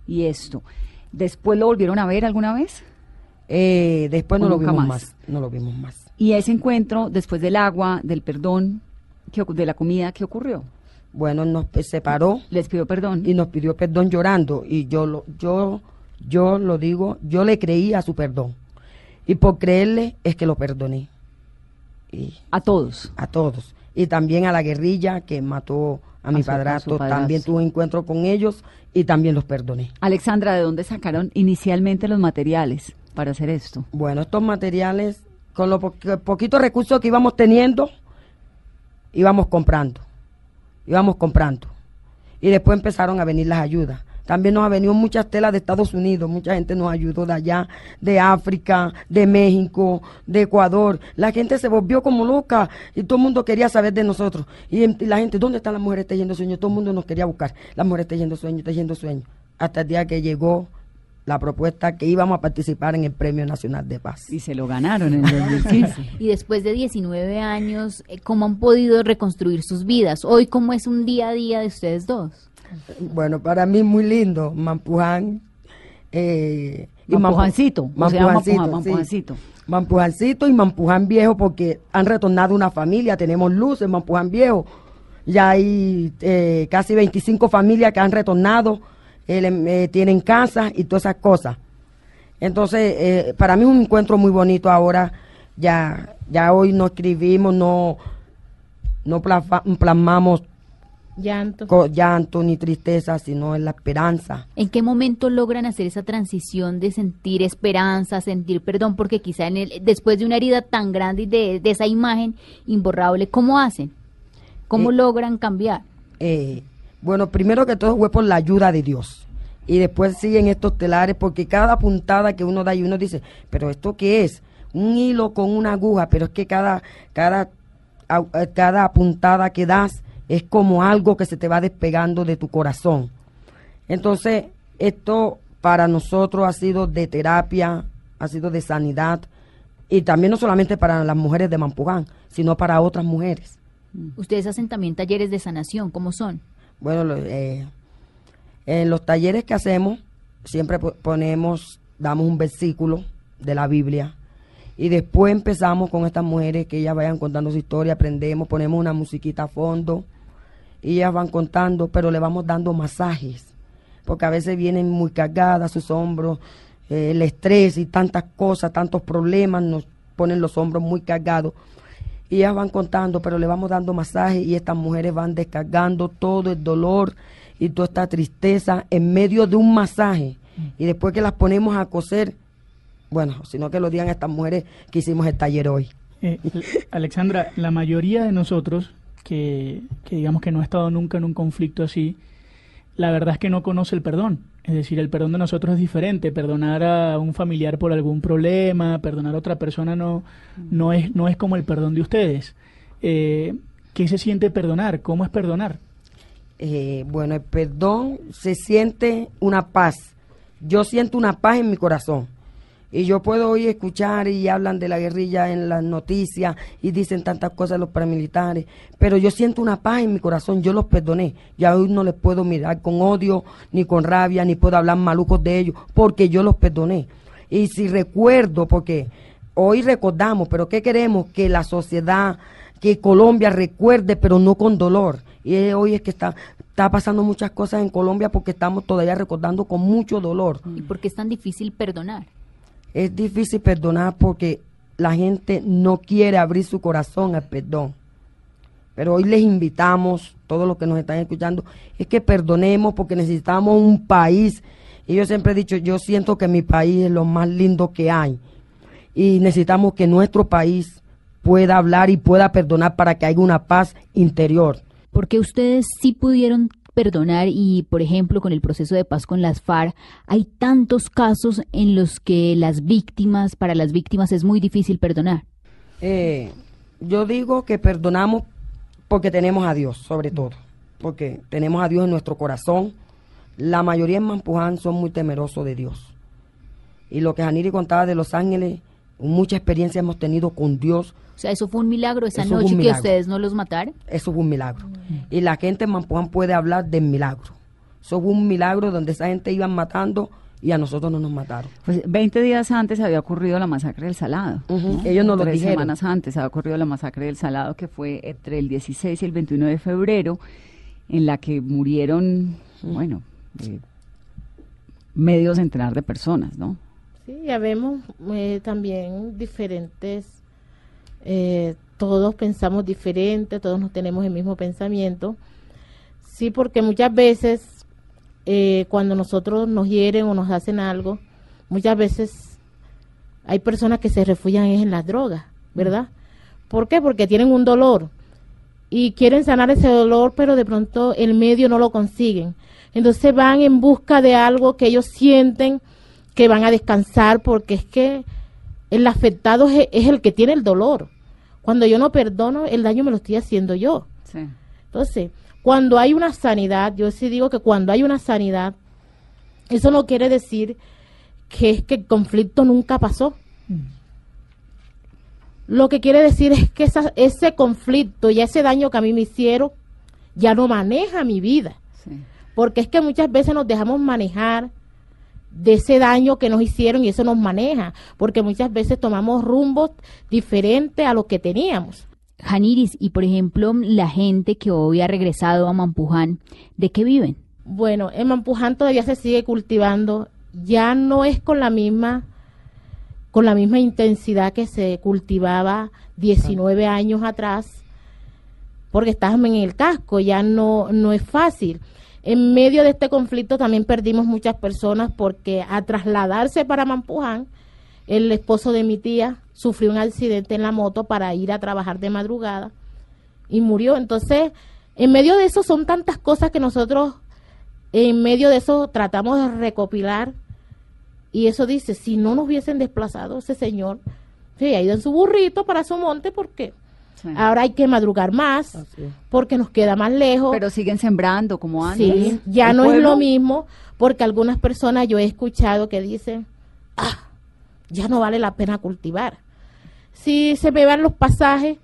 y esto. ¿Después lo volvieron a ver alguna vez? Eh, después no ¿O lo vimos más? más. No lo vimos más. Y ese encuentro, después del agua, del perdón, ¿qué ocu- de la comida, ¿qué ocurrió? Bueno, nos pe- separó Les pidió perdón. y nos pidió perdón llorando. Y yo lo, yo, yo lo digo, yo le creí a su perdón. Y por creerle es que lo perdoné. Y A todos. a todos. Y también a la guerrilla que mató a, A mi su- a padrastro. También tuve encuentro con ellos y también los perdoné. Alexandra, ¿de dónde sacaron inicialmente los materiales para hacer esto? Bueno, estos materiales, con los po- poquitos recursos que íbamos teniendo, íbamos comprando. Íbamos comprando. Y después empezaron a venir las ayudas. También nos ha venido muchas telas de Estados Unidos, mucha gente nos ayudó de allá, de África, de México, de Ecuador. La gente se volvió como loca y todo el mundo quería saber de nosotros. Y, en- y la gente, ¿dónde están las mujeres tejiendo sueños? Todo el mundo nos quería buscar. Las mujeres tejiendo sueños, tejiendo sueños. Hasta el día que llegó la propuesta que íbamos a participar en el Premio Nacional de Paz. Y se lo ganaron en el 2015. [LAUGHS] Y después de 19 años, eh, ¿cómo han podido reconstruir sus vidas? Hoy, ¿cómo es un día a día de ustedes dos? Bueno, para mí muy lindo, Mampuján. Eh, y Mampu- Mampujancito, Mampujancito, sí. Mampujancito. Y Mampuján Viejo porque han retornado una familia, tenemos luz en Mampuján Viejo. Ya hay eh, casi 25 familias que han retornado, eh, le- eh, tienen casa y todas esas cosas. Entonces, eh, para mí es un encuentro muy bonito ahora. Ya, ya hoy no escribimos, no, no plasma- plasmamos Llanto. co- llanto ni tristeza, sino en la esperanza. ¿En qué momento logran hacer esa transición de sentir esperanza, sentir perdón? Porque quizá en el, después de una herida tan grande y de, de esa imagen imborrable, ¿cómo hacen? ¿Cómo Eh, logran cambiar? Eh, bueno, primero que todo fue por la ayuda de Dios. Y después siguen estos telares, porque cada puntada que uno da y uno dice, pero ¿esto qué es? Un hilo con una aguja, pero es que cada, cada, eh, cada puntada que das es como algo que se te va despegando de tu corazón. Entonces, esto para nosotros ha sido de terapia, ha sido de sanidad, y también no solamente para las mujeres de Mampugán, sino para otras mujeres. Ustedes hacen también talleres de sanación, ¿cómo son? Bueno, eh, en los talleres que hacemos, siempre po- ponemos, damos un versículo de la Biblia y después empezamos con estas mujeres que ellas vayan contando su historia, aprendemos, ponemos una musiquita a fondo y ellas van contando, pero le vamos dando masajes, porque a veces vienen muy cargadas sus hombros, eh, el estrés y tantas cosas, tantos problemas nos ponen los hombros muy cargados y ellas van contando, pero le vamos dando masajes y estas mujeres van descargando todo el dolor y toda esta tristeza en medio de un masaje. Y después que las ponemos a coser, bueno, sino que lo digan estas mujeres que hicimos el taller hoy. Eh, Alexandra, la mayoría de nosotros que, que digamos que no ha estado nunca en un conflicto así, la verdad es que no conoce el perdón. Es decir, el perdón de nosotros es diferente. Perdonar a un familiar por algún problema, perdonar a otra persona no, no, es, no es como el perdón de ustedes. Eh, ¿Qué se siente perdonar? ¿Cómo es perdonar? Eh, bueno, el perdón se siente una paz. Yo siento una paz en mi corazón. Y yo puedo hoy escuchar y hablan de la guerrilla en las noticias y dicen tantas cosas los paramilitares, pero yo siento una paz en mi corazón, yo los perdoné. Ya hoy no les puedo mirar con odio, ni con rabia, ni puedo hablar malucos de ellos, porque yo los perdoné. Y si recuerdo, porque hoy recordamos, pero ¿qué queremos? Que la sociedad, que Colombia recuerde, pero no con dolor. Y hoy es que está, está pasando muchas cosas en Colombia porque estamos todavía recordando con mucho dolor. ¿Y por qué es tan difícil perdonar? Es difícil perdonar porque la gente no quiere abrir su corazón al perdón. Pero hoy les invitamos, todos los que nos están escuchando, es que perdonemos porque necesitamos un país. Y yo siempre he dicho, yo siento que mi país es lo más lindo que hay. Y necesitamos que nuestro país pueda hablar y pueda perdonar para que haya una paz interior. Porque ustedes sí pudieron perdonar y, por ejemplo, con el proceso de paz con las FARC, hay tantos casos en los que las víctimas, para las víctimas es muy difícil perdonar. Eh, yo digo que perdonamos porque tenemos a Dios, sobre todo, porque tenemos a Dios en nuestro corazón. La mayoría en Mampuján son muy temerosos de Dios. Y lo que Janiri contaba de Los Ángeles, mucha experiencia hemos tenido con Dios. O sea, eso fue un milagro esa Eso noche que milagro. ustedes no los mataron. Eso fue un milagro. Y la gente en Mampuján puede hablar del milagro. Eso fue un milagro donde esa gente iban matando y a nosotros no nos mataron. Pues 20 días antes había ocurrido la masacre del Salado. Ellos nos lo Tres dijeron. semanas antes había ocurrido la masacre del Salado, que fue entre el 16 y el 21 de febrero, en la que murieron, bueno, eh, medio centenar de personas, ¿no? Sí, ya vemos eh, también diferentes, eh, todos pensamos diferente, todos no tenemos el mismo pensamiento. Sí, porque muchas veces eh, cuando nosotros nos hieren o nos hacen algo, muchas veces hay personas que se refugian en las drogas, ¿verdad? ¿Por qué? Porque tienen un dolor y quieren sanar ese dolor, pero de pronto el medio no lo consiguen. Entonces van en busca de algo que ellos sienten que van a descansar porque es que el afectado es, es el que tiene el dolor. Cuando yo no perdono, el daño me lo estoy haciendo yo. Sí. Entonces, cuando hay una sanidad, yo sí digo que cuando hay una sanidad, eso no quiere decir que es que el conflicto nunca pasó. Lo que quiere decir es que esa- ese conflicto y ese daño que a mí me hicieron ya no maneja mi vida. Sí. Porque es que muchas veces nos dejamos manejar de ese daño que nos hicieron y eso nos maneja. Porque muchas veces tomamos rumbos diferentes a los que teníamos. Janiris, y por ejemplo, la gente que hoy ha regresado a Mampuján, ¿de qué viven? Bueno, en Mampuján todavía se sigue cultivando, ya no es con la misma con la misma intensidad que se cultivaba 19 años atrás, porque estábamos en el casco, ya no no es fácil. En medio de este conflicto también perdimos muchas personas porque a trasladarse para Mampuján, el esposo de mi tía sufrió un accidente en la moto para ir a trabajar de madrugada y murió. Entonces, en medio de eso son tantas cosas que nosotros, en medio de eso, tratamos de recopilar. Y eso dice, si no nos hubiesen desplazado ese señor, se ha ido en su burrito para su monte porque sí. ahora hay que madrugar más, porque nos queda más lejos. Pero siguen sembrando como antes. Sí, ya ¿El no es lo mismo, porque algunas personas yo he escuchado que dicen, ah, ya no vale la pena cultivar. Si se me van los pasajes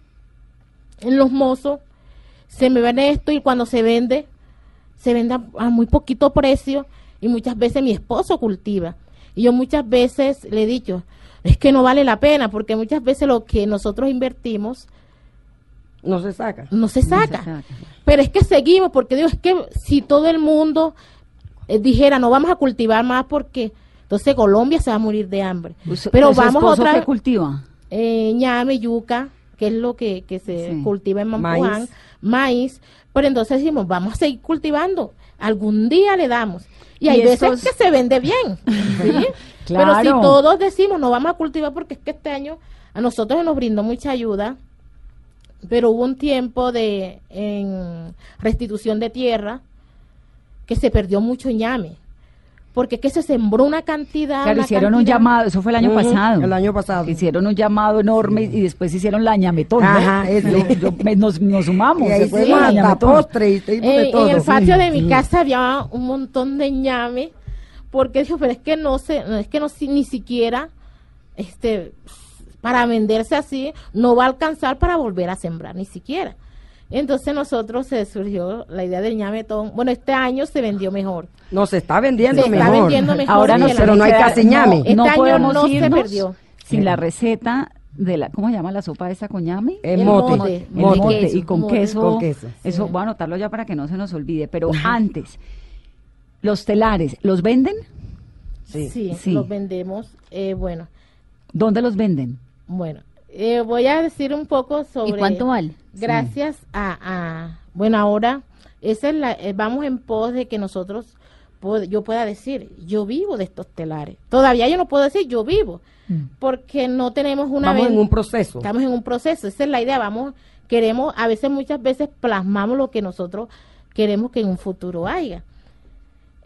en los mozos, se me van esto y cuando se vende, se vende a muy poquito precio y muchas veces mi esposo cultiva. Y yo muchas veces le he dicho, es que no vale la pena, porque muchas veces lo que nosotros invertimos No se saca. no se No se saca. Pero es que seguimos, porque digo, es que si todo el mundo eh, dijera, no vamos a cultivar más porque entonces Colombia se va a morir de hambre. Us- Pero ¿su vamos otra qué cultiva? eh, ñame, yuca, que es lo que, que se Sí. cultiva en Mampuán, Maíz. maíz. Pero entonces decimos, vamos a seguir cultivando. Algún día le damos. Y Y hay veces que se vende bien. ¿sí? [LAUGHS] Pero si todos decimos, no vamos a cultivar porque es que este año a nosotros se nos brindó mucha ayuda. Pero hubo un tiempo de en restitución de tierra que se perdió mucho ñame. Porque es que se sembró una cantidad. Claro, una hicieron un llamado, eso fue el año pasado. el año pasado. Hicieron un llamado enorme y después hicieron la ñametón. ¿no? Ajá, eso. Yo- yo- me- nos, nos sumamos. Y ahí se la ñametón. postre y Eh, todo. en el patio de mi Sí. casa había un montón de ñame porque dijo pero es que no sé no, es que no si- ni siquiera este, para venderse así, no va a alcanzar para volver a sembrar ni siquiera. Entonces nosotros se surgió la idea del ñametón. Bueno, este año se vendió mejor. No, se está vendiendo Se está mejor. vendiendo mejor Ahora no, pero no hay casi ñame. Este no año podemos no se perdió. sin la receta de la, ¿cómo se llama la sopa esa con ñame? El El mote. mote. El mote. mote, queso, y con mote. queso. Con queso, Eso, sí. voy a anotarlo ya para que no se nos olvide. Pero antes, los telares, ¿los venden? Sí. Sí, Sí. los vendemos. Eh, bueno, ¿Dónde los venden? Bueno, eh, voy a decir un poco sobre... ¿Y cuánto vale? Gracias a, a- bueno, ahora esa es la, eh, vamos en pos de que nosotros, yo pueda decir, yo vivo de estos telares. Todavía yo no puedo decir yo vivo, porque no tenemos una... Ven- en un proceso. Estamos en un proceso, esa es la idea, vamos, queremos, a veces muchas veces plasmamos lo que nosotros queremos que en un futuro haya.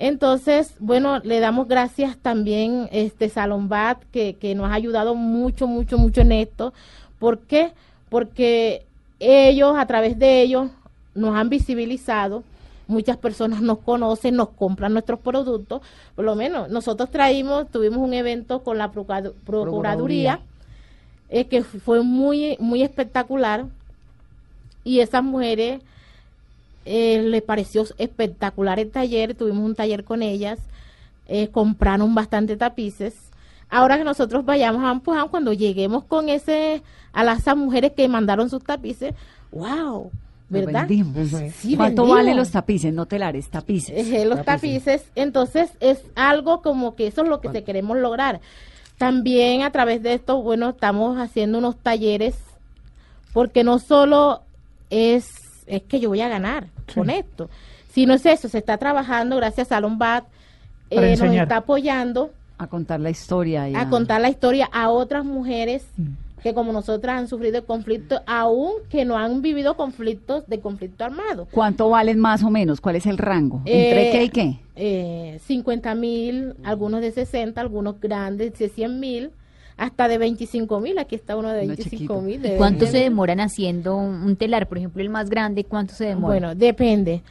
Entonces, bueno, le damos gracias también este Salombat que, que nos ha ayudado mucho, mucho, mucho en esto. ¿Por qué? Porque ellos, a través de ellos, nos han visibilizado. Muchas personas nos conocen, nos compran nuestros productos. Por lo menos, nosotros traímos, tuvimos un evento con la Procuradu- Procuraduría, eh, que fue muy, muy espectacular. Y esas mujeres eh, les pareció espectacular el taller, tuvimos un taller con ellas, eh, compraron bastante tapices. Ahora que nosotros vayamos a Ampuján, cuando lleguemos con ese, a las mujeres que mandaron sus tapices, wow, ¿verdad? Sí, ¿Cuánto valen los tapices? No telares, tapices. Eh, los tapices. Entonces es algo como que eso es lo que te queremos lograr. También a través de esto, bueno, estamos haciendo unos talleres porque no solo es, es que yo voy a ganar con esto, sino es eso, se está trabajando gracias a Lombat, eh, nos está apoyando A contar la historia. y a contar la historia a otras mujeres que como nosotras han sufrido el conflicto, aún que no han vivido conflictos de conflicto armado. ¿Cuánto valen más o menos? ¿Cuál es el rango? ¿Entre Eh, qué y qué? eh, 50 mil, algunos de 60, algunos grandes de 100 mil, hasta de 25 mil. Aquí está uno de Uno 25 chiquito. mil. ¿Y de cuánto 20. se demoran haciendo un, telar? Por ejemplo, el más grande, ¿cuánto se demora? Bueno, depende.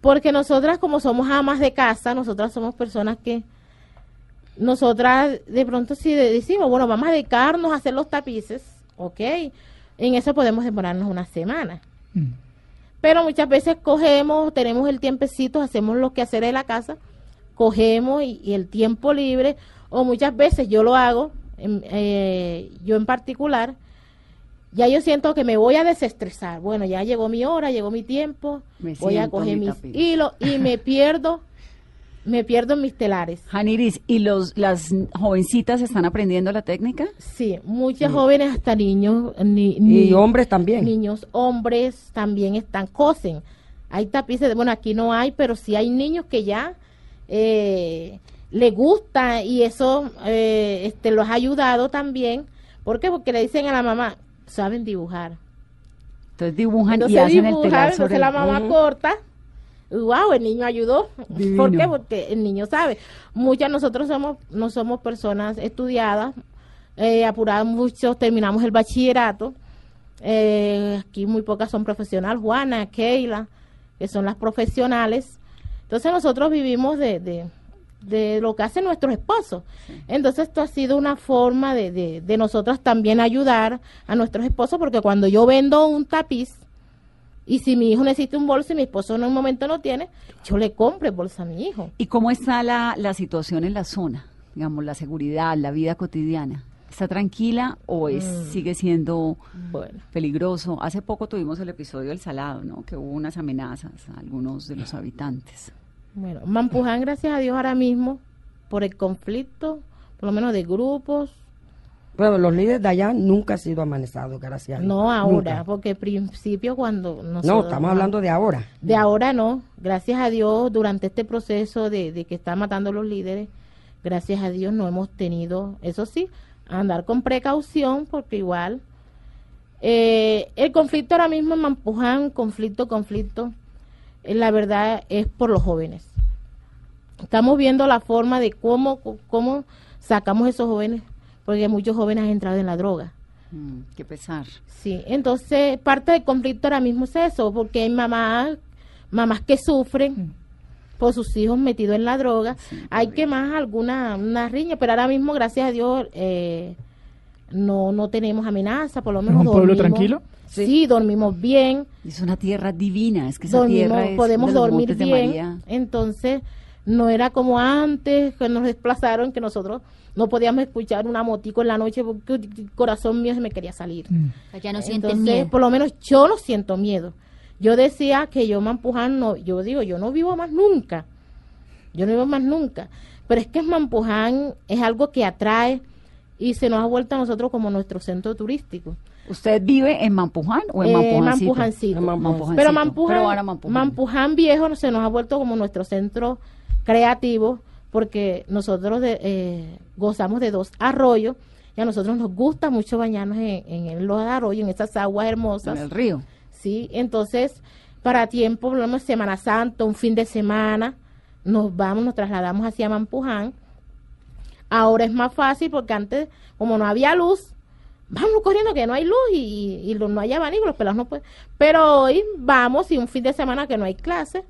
Porque nosotras, como somos amas de casa, nosotras somos personas que. Nosotras, de pronto, si de- decimos, bueno, vamos a dedicarnos a hacer los tapices, ok. En eso podemos demorarnos una semana. Mm. Pero muchas veces cogemos, tenemos el tiempecito, hacemos lo que hacer en la casa, cogemos y, y el tiempo libre, o muchas veces yo lo hago, eh, yo en particular, ya yo siento que me voy a desestresar. Bueno, ya llegó mi hora, llegó mi tiempo, Me voy a coger mi mis hilos y me [LAUGHS] pierdo, me pierdo en mis telares. Janiris, ¿y los, las jovencitas están aprendiendo la técnica? Sí, muchas jóvenes, hasta niños, ni, Y ni- hombres también. niños, hombres también están, cosen. Hay tapices, de- bueno, aquí no hay, pero sí hay niños que ya eh, le gusta y eso eh, este, los ha ayudado también. ¿Por qué? Porque le dicen a la mamá, saben dibujar. Entonces dibujan Entonces y hacen el entonces la mamá corta. Wow, el niño ayudó. Divino. ¿Por qué? Porque el niño sabe. Muchas nosotros somos no somos personas estudiadas, eh, apuradas, muchos terminamos el bachillerato. Eh, aquí muy pocas son profesionales, Juana, Keila, que son las profesionales. Entonces nosotros vivimos de, de, de lo que hacen nuestros esposos. Entonces esto ha sido una forma de, de, de nosotras también ayudar a nuestros esposos, porque cuando yo vendo un tapiz, y si mi hijo necesita un bolso y mi esposo en un momento no tiene, yo le compro el bolso a mi hijo. ¿Y cómo está la, la situación en la zona? Digamos, la seguridad, la vida cotidiana. ¿Está tranquila o es, Mm. sigue siendo Bueno, peligroso? Hace poco tuvimos el episodio del Salado, ¿no? Que hubo unas amenazas a algunos de los habitantes. Bueno, Mampuján, gracias a Dios ahora mismo, por el conflicto, por lo menos de grupos, Bueno, los líderes de allá nunca han sido amenazados, gracias a Dios. no ahora, Nunca. porque al principio cuando. No, estamos hablando de ahora. De ahora no, gracias a Dios, durante este proceso de, de que están matando los líderes, gracias a Dios no hemos tenido, eso sí, andar con precaución, porque igual eh, el conflicto ahora mismo en Mampuján, conflicto, conflicto, la verdad es por los jóvenes. Estamos viendo la forma de cómo, cómo sacamos esos jóvenes, porque muchos jóvenes han entrado en la droga. Mm, qué pesar. Sí, entonces parte del conflicto ahora mismo es eso, porque hay mamás, mamás que sufren por sus hijos metidos en la droga. hay que más alguna una riña, pero ahora mismo, gracias a Dios, eh, no no tenemos amenaza, por lo ¿Es menos un pueblo dormimos- tranquilo? Sí. dormimos bien, Es una tierra divina, es que esa dormimos, tierra es podemos de los dormir de bien. María. Entonces, no era como antes que nos desplazaron, que nosotros no podíamos escuchar una motico en la noche porque el corazón mío se me quería salir. Mm. Ya no sienten Entonces, miedo. por lo menos yo no siento miedo. Yo decía que yo Mampuján no, yo digo, yo no vivo más nunca. Yo no vivo más nunca. Pero es que Mampuján es algo que atrae y se nos ha vuelto a nosotros como nuestro centro turístico. ¿Usted vive en Mampuján o en Eh, Mampujancito? Mampujancito. Pero Pero Mampuján, ahora Mampuján. Mampuján viejo se nos ha vuelto como nuestro centro creativo porque nosotros de- eh, gozamos de dos arroyos y a nosotros nos gusta mucho bañarnos en, en los arroyos, en esas aguas hermosas. En el río. Sí, entonces para tiempo, por ejemplo, Semana Santa, un fin de semana, nos vamos, nos trasladamos hacia Mampuján. Ahora es más fácil porque antes, como no había luz, vamos corriendo que no hay luz y, no hay abanico, los pelados no pueden. Pero hoy vamos y un fin de semana que no hay clase,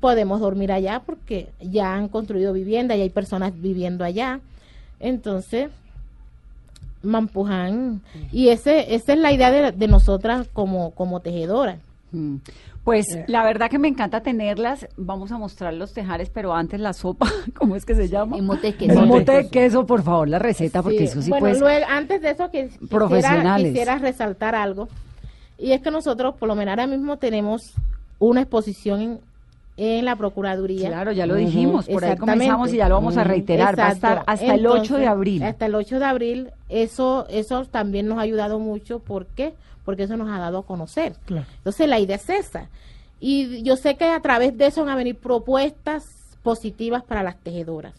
podemos dormir allá porque ya han construido vivienda y hay personas viviendo allá. Entonces, Mampuján, y ese, esa es la idea de, de nosotras como, como tejedoras. Pues la verdad que me encanta tenerlas. Vamos a mostrar los tejares, pero antes la sopa, [LAUGHS] ¿cómo es que se llama? El mote de El queso. mote de queso, por favor, la receta, porque Sí, eso sí bueno, pues... luego, antes de eso que quisiera, Profesionales. quisiera resaltar algo y es que nosotros por lo menos ahora mismo tenemos una exposición en, en la procuraduría Claro, ya lo dijimos, por ahí comenzamos y ya lo vamos a reiterar. Va a estar hasta el 8 de abril. hasta el 8 de abril eso eso también nos ha ayudado mucho ¿por qué? Porque eso nos ha dado a conocer Claro. entonces la idea es esa y yo sé que a través de eso van a venir propuestas positivas para las tejedoras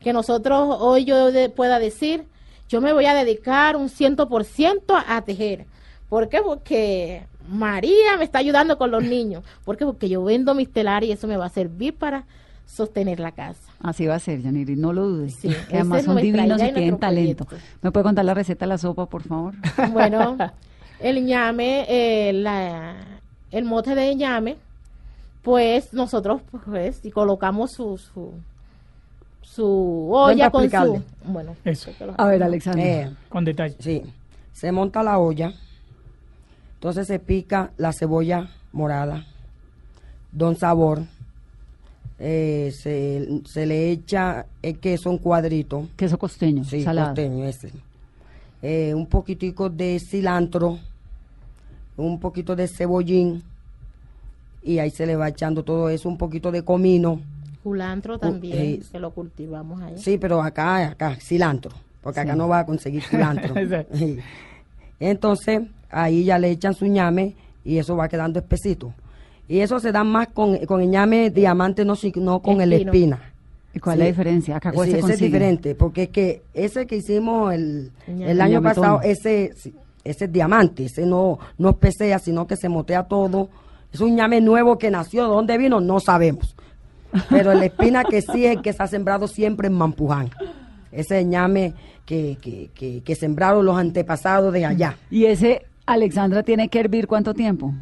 que nosotros hoy yo de- pueda decir, yo me voy a dedicar un 100% a tejer. ¿Por qué? Porque María me está ayudando con los niños. ¿Por qué? Porque yo vendo mis telares y eso me va a servir para sostener la casa. Así va a ser, Yaniri, no lo dudes. Sí, que además son divinos y tienen talento. proyecto. ¿Me puede contar la receta de la sopa, por favor? Bueno, [LAUGHS] el ñame, eh, la, el mote de ñame, pues nosotros pues y colocamos su su, su olla con su bueno Eso. A ver, Alexandra. Eh, Con detalle. Sí, se monta la olla, entonces se pica la cebolla morada, don sabor, eh, se, se le echa el queso en cuadrito, Queso costeño, sí, salado. costeño ese, Eh, un poquitico de cilantro, un poquito de cebollín, y ahí se le va echando todo eso, un poquito de comino, culantro también eh, que lo cultivamos ahí Sí, pero acá, acá, cilantro, porque acá no va a conseguir [LAUGHS] cilantro. Entonces, ahí ya le echan su ñame y eso va quedando espesito. Y eso se da más con, con el ñame diamante, no, no con el espina. ¿Y cuál es la diferencia? Acá Sí, ese es diferente, porque es que ese que hicimos el, el año pasado, ese, ese es diamante, ese no, no espesea, sino que se motea todo. Es un ñame nuevo que nació, ¿de dónde vino? No sabemos. Pero el espina que sí es el que se ha sembrado siempre en Mampuján. Ese ñame que, que, que, que sembraron los antepasados de allá. ¿Y ese, Alexandra, tiene que hervir cuánto tiempo?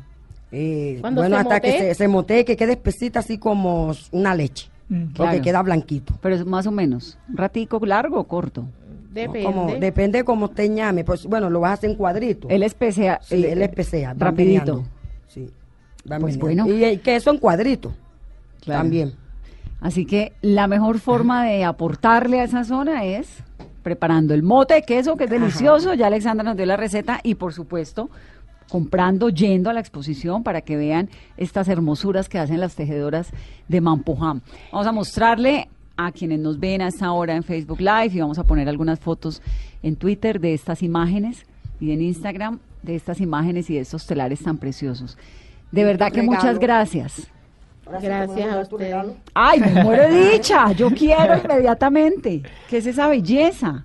Eh, bueno, se hasta que se, se motee, que quede espesita así como una leche. Mm, Porque queda blanquito. Pero es más o menos. ¿Un ratico largo o corto? depende Como, depende cómo usted ñame. Pues bueno, lo vas a hacer en cuadrito. Él espesea. Sí, eh, él espesea. van Rapidito. Sí. Pues bueno. Y el queso en cuadrito. Claro. También. Así que la mejor forma de aportarle a esa zona es preparando el mote de queso, que es delicioso. Ya Alexandra nos dio la receta. Y por supuesto, comprando, yendo a la exposición para que vean estas hermosuras que hacen las tejedoras de Mampuján. Vamos a mostrarle a quienes nos ven a esta hora en Facebook Live y vamos a poner algunas fotos en Twitter de estas imágenes y en Instagram de estas imágenes y de estos telares tan preciosos. De verdad que muchas regalo. gracias. gracias a ustedes Ay, me muero de [LAUGHS] dicha. Yo quiero inmediatamente. ¿Qué es esa belleza?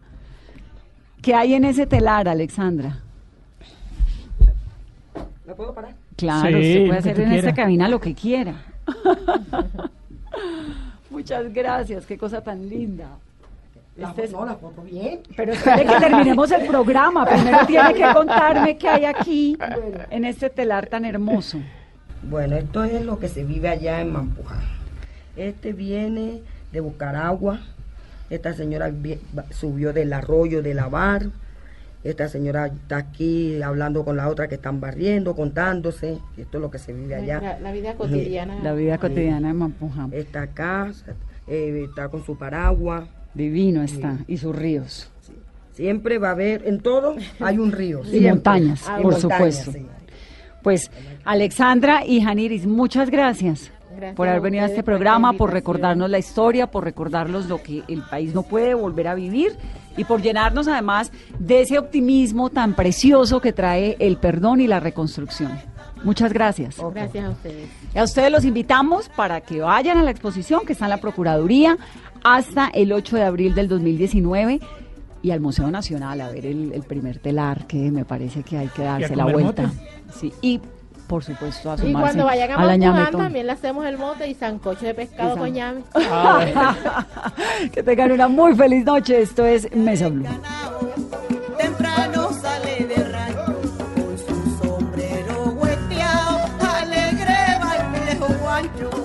¿Qué hay en ese telar, Alexandra? ¿Me puedo parar? Claro, Sí, usted puede hacer en esta quieras. cabina lo que quiera. [LAUGHS] Muchas gracias, qué cosa tan linda. La, Este es- no, la foto bien. Pero espere que terminemos el programa. Primero tiene que contarme qué hay aquí en este telar tan hermoso. Bueno, esto es lo que se vive allá en Mampuján. Este viene de buscar agua. Esta señora subió del arroyo de lavar esta señora está aquí hablando con la otra que están barriendo, contándose, esto es lo que se vive allá. La, la vida cotidiana. La vida cotidiana de Mampuján. Está acá, eh, está con su paraguas. Divino está. Y sus ríos. Siempre va a haber, en todo hay un río. Y siempre. montañas, Y por montañas, supuesto. sí. Pues Alexandra y Janiris, muchas gracias. Gracias por haber venido a este programa, por recordarnos la historia, por recordarnos lo que el país no puede volver a vivir y por llenarnos además de ese optimismo tan precioso que trae el perdón y la reconstrucción. Muchas gracias. Gracias a ustedes. A ustedes los invitamos para que vayan a la exposición que está en la Procuraduría hasta el 8 de abril del 2019 y al Museo Nacional a ver el, el primer telar que me parece que hay que darse la vuelta. Sí, y por supuesto, a sumarse. Y cuando vayan a, a también le hacemos el mote y sancocho de pescado con ñame. [LAUGHS] Que tengan una muy feliz noche. Esto es Mesa Blue. Temprano sale de rancho con su sombrero hueteado, alegre, baile guancho.